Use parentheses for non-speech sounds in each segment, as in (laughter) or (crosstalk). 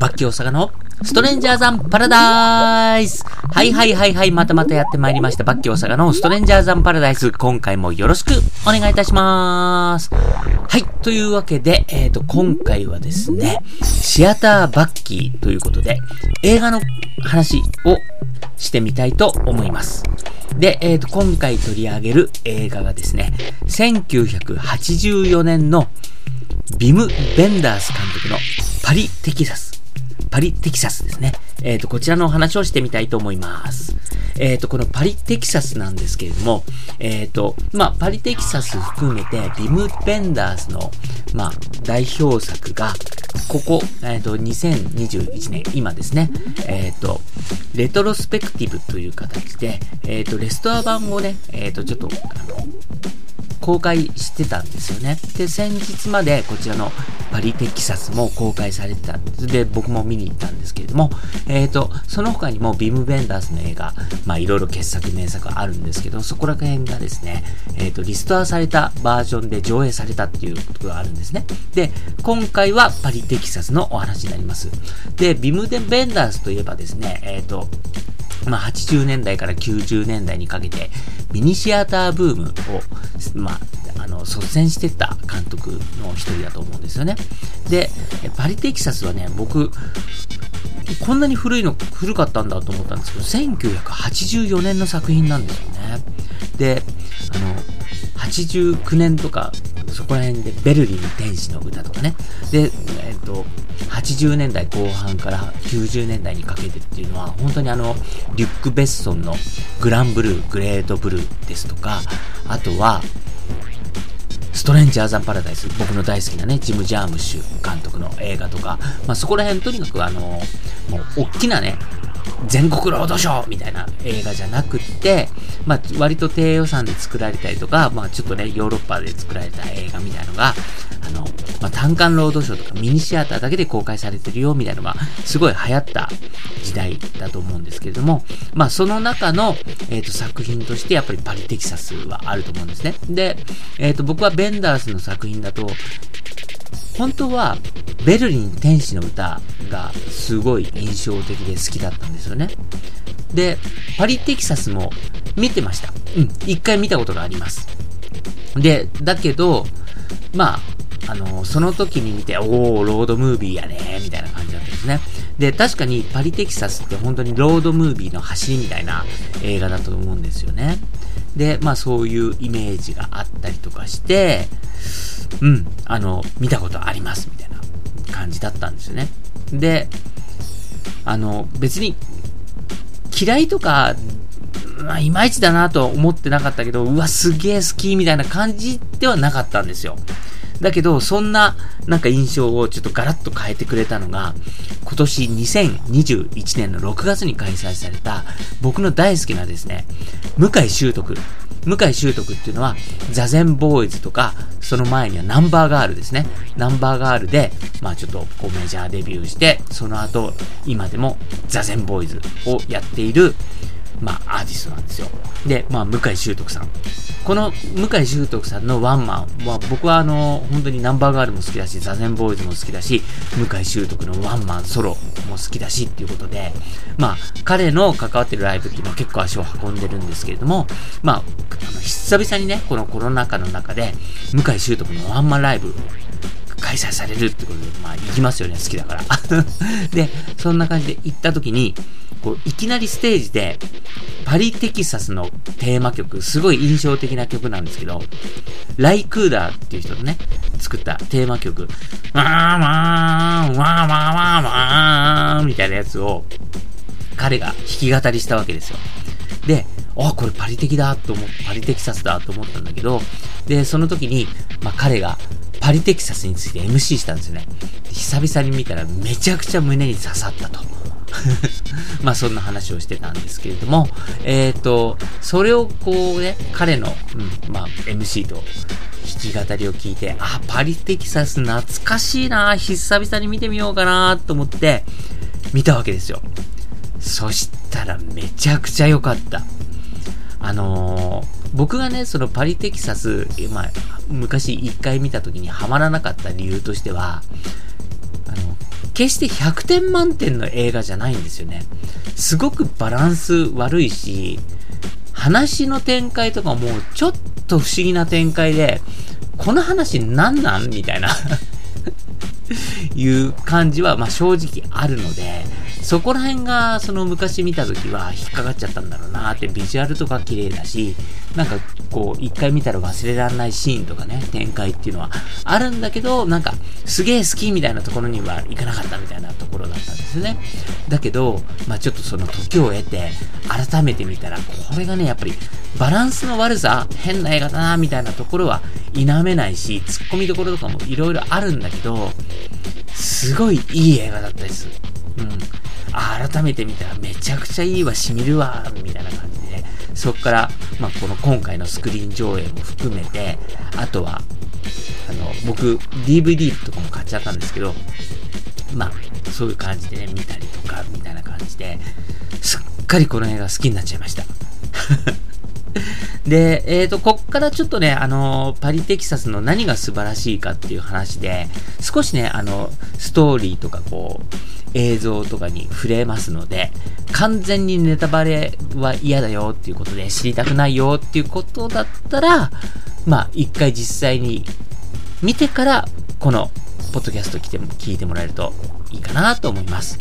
バッキー大阪のストレンジャーザンパラダイスはいはいはいはい、またまたやってまいりました。バッキー大阪のストレンジャーザンパラダイス。今回もよろしくお願いいたします。はい、というわけで、えっ、ー、と、今回はですね、シアターバッキーということで、映画の話をしてみたいと思います。で、えっ、ー、と、今回取り上げる映画がですね、1984年のビム・ベンダース監督のパリ・テキサス。パリ・テキサスですね。えっ、ー、と、こちらのお話をしてみたいと思います。えっ、ー、と、このパリ・テキサスなんですけれども、えっ、ー、と、まあ、パリ・テキサス含めて、ビム・ベンダースの、まあ、代表作が、ここ、えっ、と、2021年、今ですね、えっ、と、レトロスペクティブという形で、えっ、と、レストア版をね、えっ、と、ちょっと、あの、公開してたんですよね。で、先日までこちらのパリテキサスも公開されてたんです。で、僕も見に行ったんですけれども、えっ、ー、と、その他にもビム・ベンダースの映画、まあいろいろ傑作名作あるんですけど、そこら辺がですね、えっ、ー、と、リストアされたバージョンで上映されたっていうことがあるんですね。で、今回はパリテキサスのお話になります。で、ビム・ベンダースといえばですね、えっ、ー、と、まあ、80年代から90年代にかけて、ミニシアターブームを、まあ、あの、率先してた監督の一人だと思うんですよね。で、パリテキサスはね、僕、こんなに古いの、古かったんだと思ったんですけど、1984年の作品なんですよね。で、あの、89年とか、そこら辺でベルリン天使の歌とかね。で、えっ、と、80年代後半から90年代にかけてっていうのは、本当にあの、リュック・ベッソンのグランブルー、グレートブルーですとか、あとは、トレンジャーザンパラダイス、僕の大好きなね、ジム・ジャームッシュ監督の映画とか、まあそこら辺とにかくあの、もう大きなね、全国ロードショーみたいな映画じゃなくって、まあ、割と低予算で作られたりとか、まあ、ちょっとね、ヨーロッパで作られた映画みたいなのが、あの、単館ロードショーとかミニシアターだけで公開されてるよ、みたいなのが、すごい流行った時代だと思うんですけれども、まあ、その中の、えっ、ー、と、作品として、やっぱりパリテキサスはあると思うんですね。で、えっ、ー、と、僕はベンダースの作品だと、本当は、ベルリン天使の歌がすごい印象的で好きだったんですよね。で、パリテキサスも見てました。うん、一回見たことがあります。で、だけど、まあ、あの、その時に見て、おー、ロードムービーやねみたいな感じだったんですね。で、確かにパリテキサスって本当にロードムービーの走りみたいな映画だと思うんですよね。で、まあそういうイメージがあったりとかして、うん、あの、見たことあります、みたいな感じだったんですよね。で、あの、別に、嫌いとか、まあ、いまいちだなとは思ってなかったけど、うわ、すげえ好きみたいな感じではなかったんですよ。だけど、そんな、なんか印象をちょっとガラッと変えてくれたのが、今年2021年の6月に開催された、僕の大好きなですね、向井修徳向井修徳っていうのは、座禅ボーイズとか、その前にはナンバーガールですね。ナンバーガールで、まあちょっとこうメジャーデビューして、その後、今でも座禅ボーイズをやっている、まあ、アーティストなんですよ。で、まあ、向井修徳さん。この向井修徳さんのワンマンは、僕はあの、本当にナンバーガールも好きだし、ザゼンボーイズも好きだし、向井修徳のワンマンソロも好きだしっていうことで、まあ、彼の関わってるライブっていうのは結構足を運んでるんですけれども、まあ、あの久々にね、このコロナ禍の中で、向井修徳のワンマンライブ、開催されるってことで、まあ行きますよね、好きだから。(laughs) で、そんな感じで行った時に、こう、いきなりステージで、パリテキサスのテーマ曲、すごい印象的な曲なんですけど、ライクーダーっていう人のね、作ったテーマ曲、わーわー、わーわーわーわーみたいなやつを、彼が弾き語りしたわけですよ。で、あ、これパリテキだと思って、パリテキサスだと思ったんだけど、で、その時に、まあ、彼がパリテキサスについて MC したんですよね。久々に見たらめちゃくちゃ胸に刺さったと。(laughs) まあそんな話をしてたんですけれども、えっ、ー、と、それをこうね、彼の、うん、まあ MC と弾き語りを聞いて、あ、パリテキサス懐かしいな、久々に見てみようかなと思って見たわけですよ。そしたらめちゃくちゃ良かった。あのー僕がね、そのパリテキサス、まあ、昔一回見た時にハマらなかった理由としては、決して100点満点の映画じゃないんですよね。すごくバランス悪いし、話の展開とかもちょっと不思議な展開で、この話何なん？みたいな (laughs) いう感じは、まあ、正直あるので、そこら辺が、その昔見た時は引っかかっちゃったんだろうなって、ビジュアルとか綺麗だし、なんかこう、一回見たら忘れられないシーンとかね、展開っていうのはあるんだけど、なんか、すげえ好きみたいなところにはいかなかったみたいなところだったんですよね。だけど、まあちょっとその時を経て、改めて見たら、これがね、やっぱり、バランスの悪さ、変な映画だな、みたいなところは否めないし、突っ込みどころとかもいろいろあるんだけど、すごいいい映画だったです。うん。改めて見たらめちゃくちゃいいわ、しみるわ、みたいな感じでね。そこから、まあ、この今回のスクリーン上映も含めて、あとは、あの、僕、DVD とかも買っちゃったんですけど、まあ、そういう感じでね、見たりとか、みたいな感じで、すっかりこの映画好きになっちゃいました。で、えっ、ー、と、こっからちょっとね、あの、パリテキサスの何が素晴らしいかっていう話で、少しね、あの、ストーリーとかこう、映像とかに触れますので、完全にネタバレは嫌だよっていうことで知りたくないよっていうことだったら、まあ、一回実際に見てから、この、ポッドキャスト来ても聞いてもらえるといいかなと思います。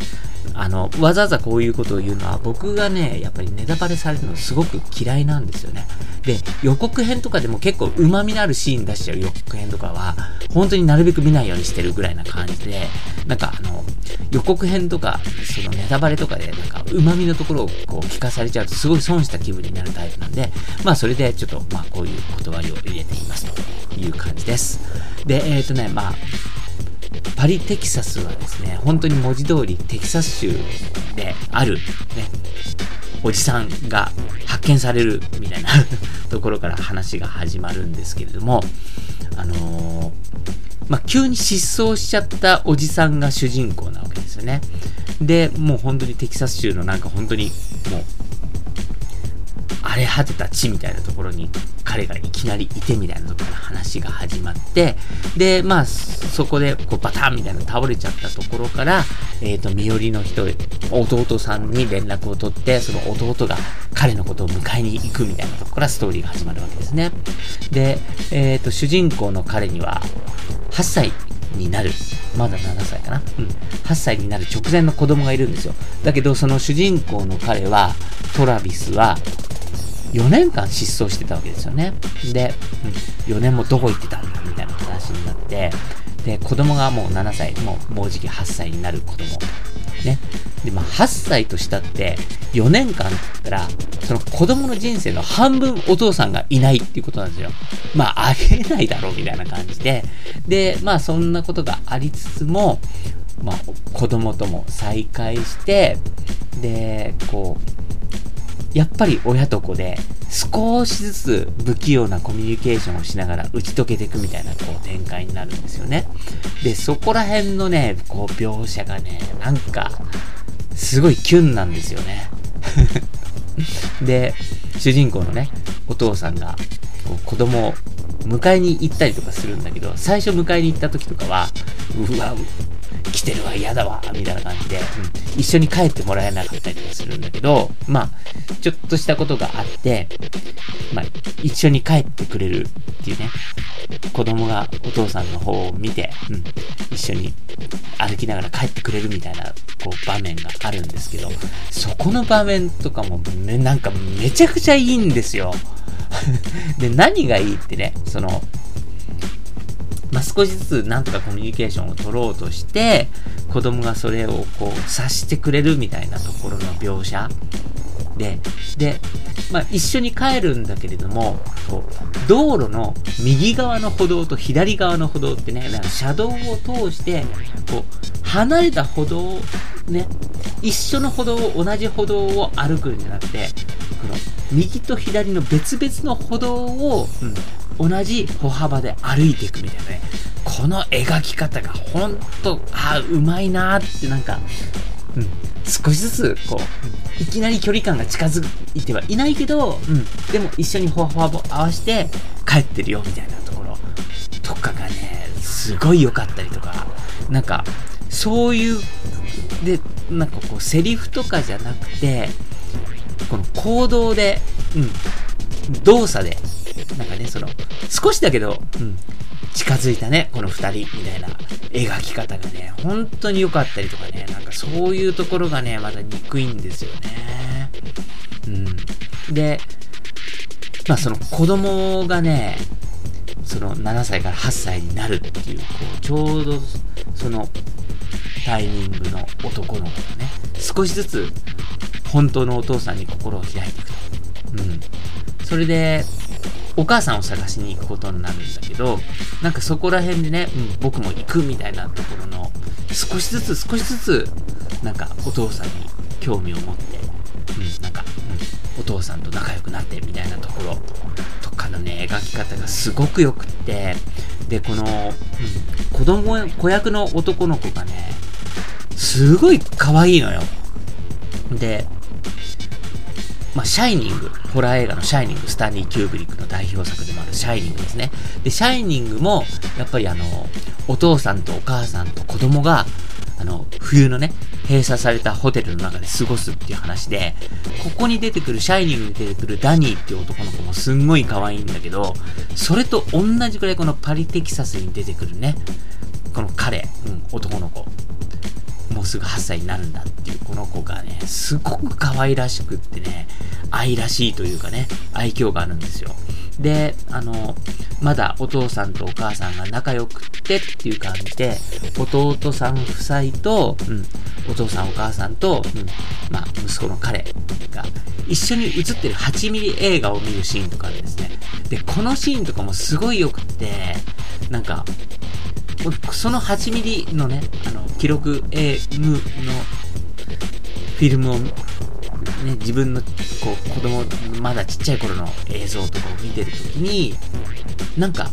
あの、わざわざこういうことを言うのは、僕がね、やっぱりネタバレされるのすごく嫌いなんですよね。で、予告編とかでも結構旨味のあるシーン出しちゃう予告編とかは、本当になるべく見ないようにしてるぐらいな感じで、なんかあの、予告編とか、そのネタバレとかで、なんか旨味のところをこう聞かされちゃうとすごい損した気分になるタイプなんで、まあそれでちょっと、まあこういう断りを入れていますという感じです。で、えっ、ー、とね、まあ、パリテキサスはですね、本当に文字通りテキサス州である、ね、おじさんが発見されるみたいな (laughs) ところから話が始まるんですけれども、あのー、まあ、急に失踪しちゃったおじさんが主人公なわけですよね。で、もう本当にテキサス州のなんか本当にもうれ果てた地みたいなところに彼がいきなりいてみたいなところから話が始まって、で、まあ、そこでこうバタンみたいな倒れちゃったところから、えっ、ー、と、身寄りの人、弟さんに連絡を取って、その弟が彼のことを迎えに行くみたいなところからストーリーが始まるわけですね。で、えっ、ー、と、主人公の彼には、8歳になる。まだ7歳かな？うん。8歳になる直前の子供がいるんですよ。だけど、その主人公の彼は、トラビスは、4年間失踪してたわけですよね。で、4年もどこ行ってたんだみたいな話になって、で、子供がもう7歳、もうもうじき8歳になる子供。ね。で、まあ、8歳としたって、4年間って言ったら、その子供の人生の半分お父さんがいないっていうことなんですよ。まあ、あげないだろうみたいな感じで。で、まあ、そんなことがありつつも、まあ、子供とも再会して、で、こう、やっぱり親と子で少しずつ不器用なコミュニケーションをしながら打ち解けていくみたいなこう展開になるんですよね。で、そこら辺のね、こう描写がね、なんか、すごいキュンなんですよね。(laughs) で、主人公のね、お父さんが、こう子供を迎えに行ったりとかするんだけど、最初迎えに行った時とかは、うわ、てるわ、嫌だわ、みたいな感じで、うん、一緒に帰ってもらえなかったりとかするんだけど、まあ、ちょっとしたことがあって、まあ、一緒に帰ってくれるっていうね、子供がお父さんの方を見て、うん、一緒に歩きながら帰ってくれるみたいな、こう、場面があるんですけど、そこの場面とかも、ね、なんかめちゃくちゃいいんですよ。(laughs) で、何がいいってね、その、まあ、少しずつなんとかコミュニケーションを取ろうとして、子供がそれをこう察してくれるみたいなところの描写。で、で、まあ、一緒に帰るんだけれども、こう道路の右側の歩道と左側の歩道ってね、なんか車道を通して、こう、離れた歩道ね、一緒の歩道を、同じ歩道を歩くんじゃなくて、この右と左の別々の歩道を、うん同じ歩幅で歩いていくみたいなね。この描き方がほんと、あうまいなーってなんか、うん、少しずつ、こう、いきなり距離感が近づいてはいないけど、うん、でも一緒に歩幅を合わせて帰ってるよみたいなところ。とかがね、すごい良かったりとか、なんか、そういう、で、なんかこう、セリフとかじゃなくて、この行動で、うん、動作で、なんかね、その、少しだけど、うん、近づいたね、この二人、みたいな描き方がね、本当に良かったりとかね、なんかそういうところがね、まだ憎いんですよね。うん。で、まあその子供がね、その7歳から8歳になるっていう、こう、ちょうどそのタイミングの男の子がね、少しずつ本当のお父さんに心を開いていくと。うん。それで、お母さんを探しに行くことになるんだけど、なんかそこら辺でね、うん、僕も行くみたいなところの、少しずつ少しずつ、なんかお父さんに興味を持って、うん、なんか、うん、お父さんと仲良くなってみたいなところとかのね、描き方がすごく良くって、で、この、うん、子供、子役の男の子がね、すごい可愛いのよ。で、まあ、シャイニング、ホラー映画のシャイニング、スタンリー・キューブリックの代表作でもあるシャイニングですね。で、シャイニングも、やっぱりあの、お父さんとお母さんと子供が、あの、冬のね、閉鎖されたホテルの中で過ごすっていう話で、ここに出てくる、シャイニングに出てくるダニーっていう男の子もすんごい可愛いんだけど、それと同じくらいこのパリテキサスに出てくるね、この彼、うん、男の子。すぐ8歳になるんだっていうこの子がね、すごく可愛らしくってね、愛らしいというかね、愛嬌があるんですよ。で、あの、まだお父さんとお母さんが仲良くってっていう感じで、弟さん夫妻と、うん、お父さんお母さんと、うん、まあ、息子の彼が一緒に映ってる8ミリ映画を見るシーンとかですね。で、このシーンとかもすごい良くって、なんか、その8ミリのね、あの、記録 AM のフィルムを、ね、自分の、こう、子供、まだちっちゃい頃の映像とかを見てるときに、なんか、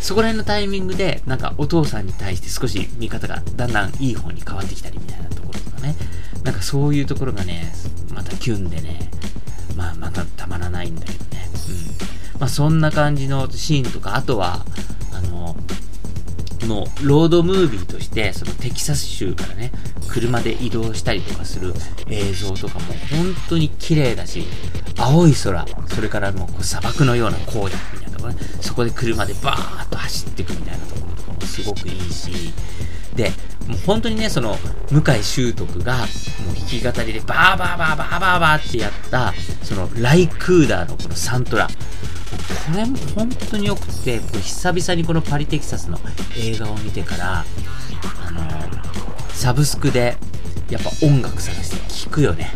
そこら辺のタイミングで、なんかお父さんに対して少し見方がだんだんいい方に変わってきたりみたいなところとかね、なんかそういうところがね、またキュンでね、まあまたたまらないんだけどね。うん。まあそんな感じのシーンとか、あとは、のロードムービーとして、そのテキサス州からね、車で移動したりとかする映像とかも本当に綺麗だし、青い空、それからもう砂漠のような荒野みたいなところね、そこで車でバーッと走っていくみたいなところとかもすごくいいし、で、もう本当にね、その、向井秀徳が、もう弾き語りでバーバーバーバーバーバーってやった、その、ライ・クーダーのこのサントラ。これも本当に良くて、久々にこのパリテキサスの映画を見てから、あの、サブスクで、やっぱ音楽探して聴くよね。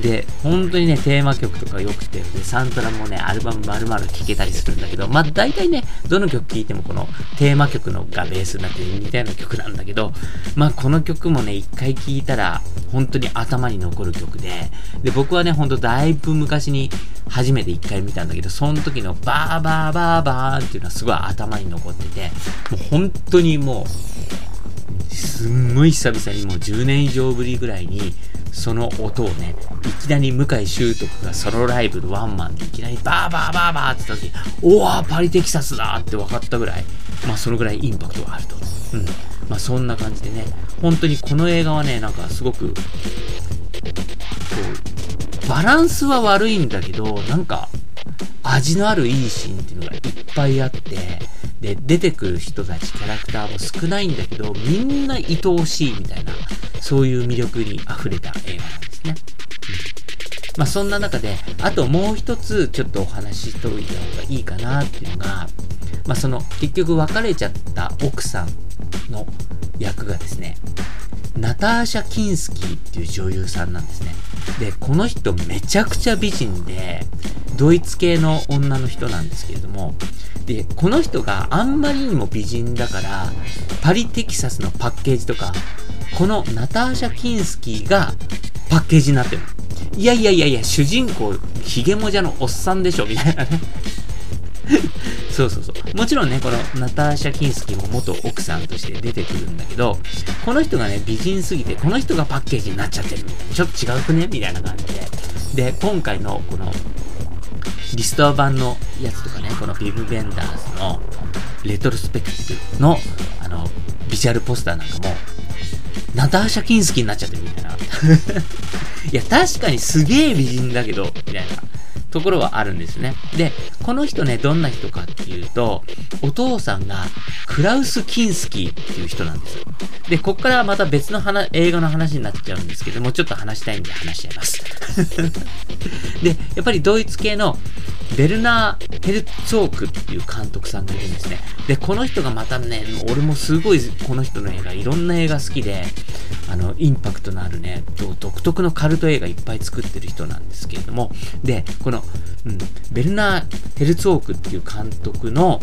で、本当にね、テーマ曲とか良くて、で、サントラもね、アルバム丸々聴けたりするんだけど、まあ大体ね、どの曲聴いてもこのテーマ曲のがベースになって似たような曲なんだけど、まあこの曲もね、一回聴いたら、本当に頭に残る曲で、で、僕はね、ほんとだいぶ昔に初めて一回見たんだけど、その時のバーバーバーバーっていうのはすごい頭に残ってて、もう本当にもう、すんごい久々にもう10年以上ぶりぐらいに、その音をね、いきなり向井修徳がソロライブのワンマンでいきなりバーバーバーバーって言った時、おわパリテキサスだって分かったぐらい、まあそのぐらいインパクトがあると。うん。まあそんな感じでね、本当にこの映画はね、なんかすごく、こう、バランスは悪いんだけど、なんか、味のあるいいシーンっていうのがいっぱいあって、で、出てくる人たち、キャラクターも少ないんだけど、みんな愛おしいみたいな、そういう魅力に溢れた映画なんですね。うん、まあそんな中で、あともう一つちょっとお話ししておいた方がいいかなっていうのが、まあその結局別れちゃった奥さんの役がですね、ナターシャ・キンスキーっていう女優さんなんですね。で、この人めちゃくちゃ美人で、ドイツ系の女の人なんですけれども、で、この人があんまりにも美人だから、パリテキサスのパッケージとか、このナターシャ・キンスキーがパッケージになってるいやいやいやいや、主人公、ヒゲモジャのおっさんでしょみたいなね (laughs) そうそうそう。もちろんね、このナターシャ・キンスキーも元奥さんとして出てくるんだけど、この人がね、美人すぎて、この人がパッケージになっちゃってる。ちょっと違うくね？みたいな感じで。で、今回のこの、リストア版のやつとかね、このビブ・ベンダーズのレトロスペクティブの、あの、美ジュアルポスターなんかも、ナターシャ・キンスキーになっちゃってるみたいな。(laughs) いや、確かにすげえ美人だけど、みたいな。ところはあるんですね。で、この人ね、どんな人かっていうと、お父さんがクラウス・キンスキーっていう人なんですよ。で、こっからまた別の話映画の話になっちゃうんですけども、ちょっと話したいんで話しちゃいます。(laughs) で、やっぱりドイツ系のベルナー・ヘルツォークっていう監督さんがいるんですね。で、この人がまたね、俺もすごいこの人の映画、いろんな映画好きで、あの、インパクトのあるね、独特のカルト映画いっぱい作ってる人なんですけれども、で、この、うん、ベルナー・ヘルツォークっていう監督の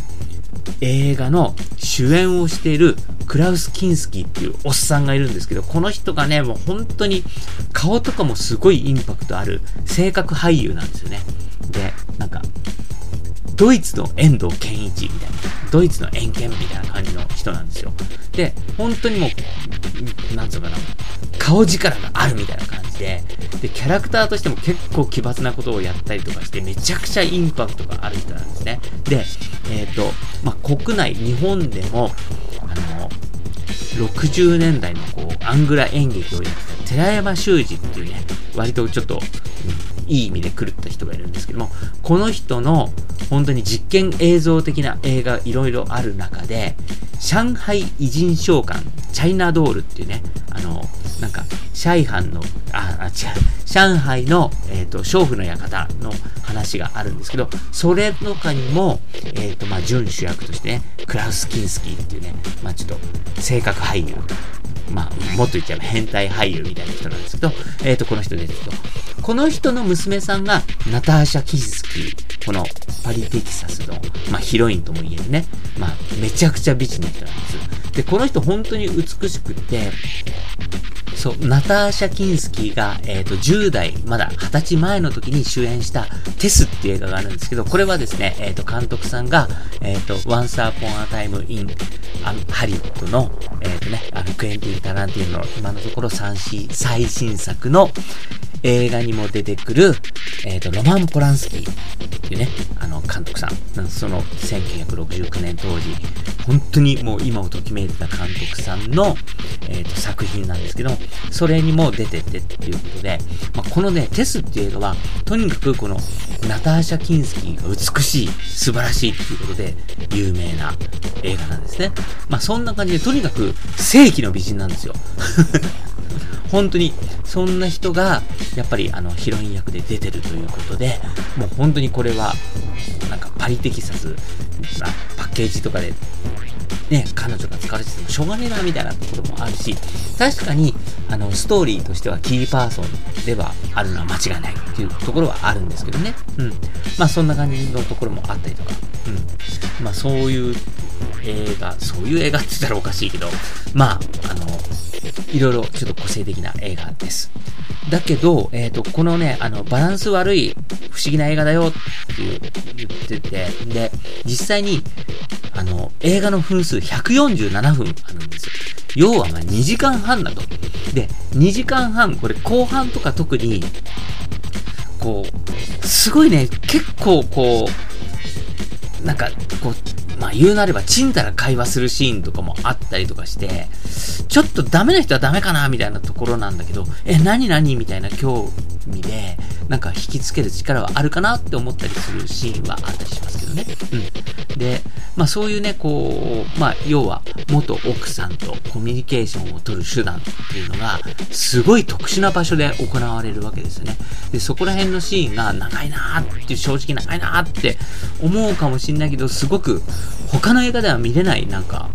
映画の主演をしているクラウス・キンスキーっていうおっさんがいるんですけど、この人がね、もう本当に顔とかもすごいインパクトある性格俳優なんですよね。で、なんか、ドイツの遠藤健一みたいな、ドイツの遠見みたいな感じの人なんですよ。で、本当にもう、なんつうのかな、顔力があるみたいな感じで、で、キャラクターとしても結構奇抜なことをやったりとかして、めちゃくちゃインパクトがある人なんですね。で、えっ、ー、と、まあ、国内、日本でも、あの、60年代のこう、アングラ演劇をやってた寺山修司っていうね、割とちょっと、うん、いい意味で狂った人がいるんですけども、この人の本当に実験映像的な映画いろいろある中で、上海偉人召喚、チャイナドールっていうね、あの、なんか、シャイハンの、あ、あ違う、上海の、えっ、ー、と、娼婦の館の話があるんですけど、それとかにも、えっ、ー、と、まあ、準主役としてね、クラウス・キンスキーっていうね、まあ、ちょっと、性格俳優、まあ、もっと言っちゃえば変態俳優みたいな人なんですけど、えっ、ー、と、この人ですけど、この人の娘さんが、ナターシャ・キンスキー、このパリ・テキサスの、まあ、ヒロインとも言えるね、まあ、めちゃくちゃ美人な人なんです。で、この人本当に美しくって、そう、ナターシャ・キンスキーが、えっ、ー、と、10代、まだ20歳前の時に主演したテスっていう映画があるんですけど、これはですね、えっ、ー、と、監督さんが、えっ、ー、と、Once Upon a Time in ハリウッドの、えっ、とね、あの、クエンティン・タランティーノの今のところ3最新作の映画にも出てくる、えっ、と、ロマン・ポランスキーっていうね、あの、監督さん。その、1969年当時、本当にもう今をときめいてた監督さんの、えっ、と、作品なんですけど、それにも出ててっていうことで、まあ、このね、テスっていう映画は、とにかくこの、ナターシャ・キンスキーが美しい、素晴らしいっていうことで、有名な映画なんですね。まあ、そんな感じで、とにかく、正規の美人なんですよ。(laughs) 本当に、そんな人が、やっぱり、あの、ヒロイン役で出てるということで、もう本当にこれは、なんかパリテキサス、パッケージとかでね、彼女が疲れててもしょうがねえなみたいなころもあるし、確かに、あの、ストーリーとしてはキーパーソンではあるのは間違いないっていうところはあるんですけどね。うん。まあそんな感じのところもあったりとか、うん。まあそういう映画、そういう映画って言ったらおかしいけど、まあ、あの、いろいろちょっと個性的な映画です。だけど、えっ、ー、と、このね、あの、バランス悪い不思議な映画だよっていう言ってて、で、実際に、あの、映画の分数147分あるんですよ。要はま2時間半だと。で、2時間半、これ後半とか特に、こう、すごいね、結構こう、なんか、こう、まあ言うなれば、ちんたら会話するシーンとかもあったりとかして、ちょっとダメな人はダメかなみたいなところなんだけど、え、何何？みたいな興味で、なんか引きつける力はあるかなって思ったりするシーンはあったりしますけどね。うん。で、まあそういうね、こう、まあ要は元奥さんとコミュニケーションを取る手段っていうのが、すごい特殊な場所で行われるわけですよね。で、そこら辺のシーンが長いなーって正直長いなーって思うかもしんないけど、すごく他の映画では見れないなんか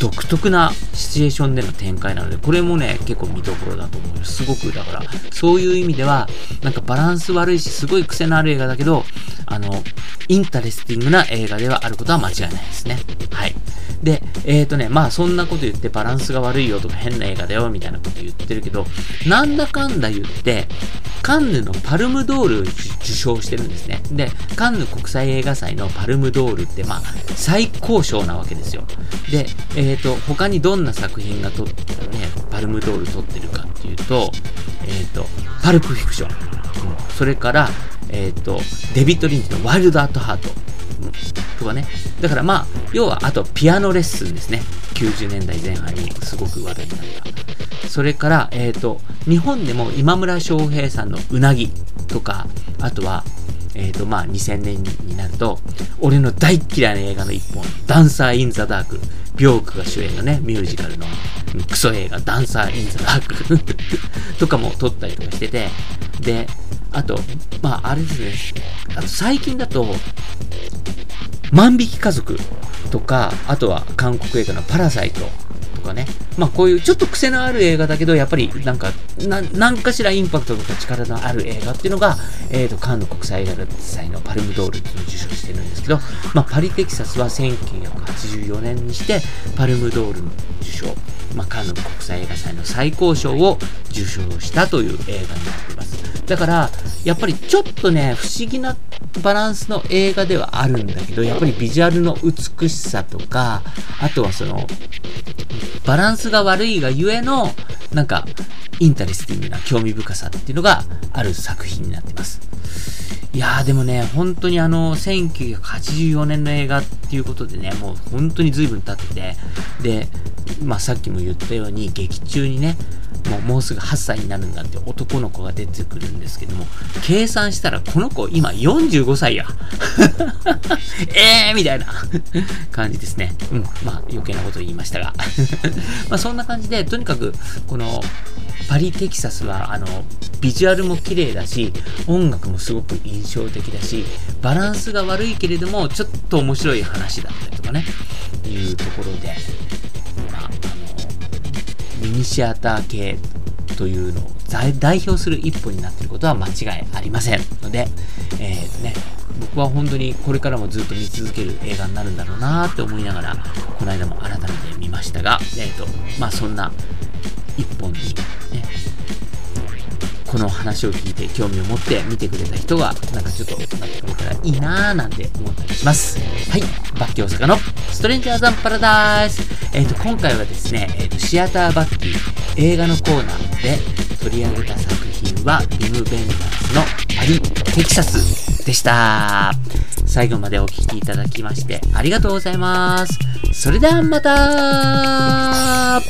独特なシチュエーションでの展開なので、これもね、結構見どころだと思います。ごく、だから、そういう意味では、なんかバランス悪いし、すごい癖のある映画だけど、あの、 interesting な映画ではあることは間違いないですね。はい。で、えっ、ー、とね、まあそんなこと言ってバランスが悪いよとか変な映画だよみたいなこと言ってるけど、なんだかんだ言って、カンヌのパルムドールを受賞してるんですね。で、カンヌ国際映画祭のパルムドールって、まあ、最高賞なわけですよ。で、えっ、ー、と、他にどんな作品がとね、パルムドール取ってるかっていうと、えっ、ー、と、パルプフィクション。うん、それから、えっ、ー、と、デビッド・リンチのワイルド・アット・ハート。うん、とかね。だからまあ、要は、あと、ピアノレッスンですね。90年代前半にすごく話題になった。それから、えっ、と、日本でも今村翔平さんのうなぎとか、あとは、えっ、ー、と、まあ、2000年になると、俺の大嫌いな映画の一本、ダンサー・イン・ザ・ダーク、ビョークが主演のね、ミュージカルのクソ映画、ダンサー・イン・ザ・ダークとかも撮ったりとかしてて、で、あと、まあ、あれですね、あと最近だと、万引き家族とか、あとは韓国映画のパラサイトかね。まあこういうちょっと癖のある映画だけど、やっぱりなんか、な、なんかしらインパクトとか力のある映画っていうのが、えっ、ー、と、カンヌ国際映画祭のパルムドールっていうのを受賞してるんですけど、まあパリテキサスは1984年にしてパルムドールの受賞、まあカンヌ国際映画祭の最高賞を受賞したという映画になってます。だから、やっぱりちょっとね、不思議なバランスの映画ではあるんだけど、やっぱりビジュアルの美しさとか、あとはその、バランスが悪いがゆえの、なんか、 interesting な興味深さっていうのがある作品になってます。いやーでもね、本当にあの、1984年の映画っていうことでね、もう本当に随分経ってて、で、まあさっきも言ったように劇中にね、もうもうすぐ8歳になるんだって男の子が出てくるんですけども、計算したらこの子今45歳や。(laughs) えーみたいな感じですね。うん。まあ余計なこと言いましたが。(laughs) まあそんな感じで、とにかくこのパリテキサスはあのビジュアルも綺麗だし、音楽もすごく印象的だし、バランスが悪いけれども、ちょっと面白い話だったりとかね、いうところで、ニシアター系というのを代表する一歩になっていることは間違いありませんので、えーね、僕は本当にこれからもずっと見続ける映画になるんだろうなって思いながら、この間も改めて見ましたが、え、ー、と、まあそんな一本にね、この話を聞いて興味を持って見てくれた人が、なんかちょっとなってくれたらいいなーなんて思ったりします。はい。バッキー大阪のストレンジャーザンパラダイス。えっ、ー、と、今回はですね、えっ、ー、と、シアターバッキー映画のコーナーで取り上げた作品は、ビム・ベンダースのパリ・テキサスでした。最後までお聴きいただきましてありがとうございます。それではまた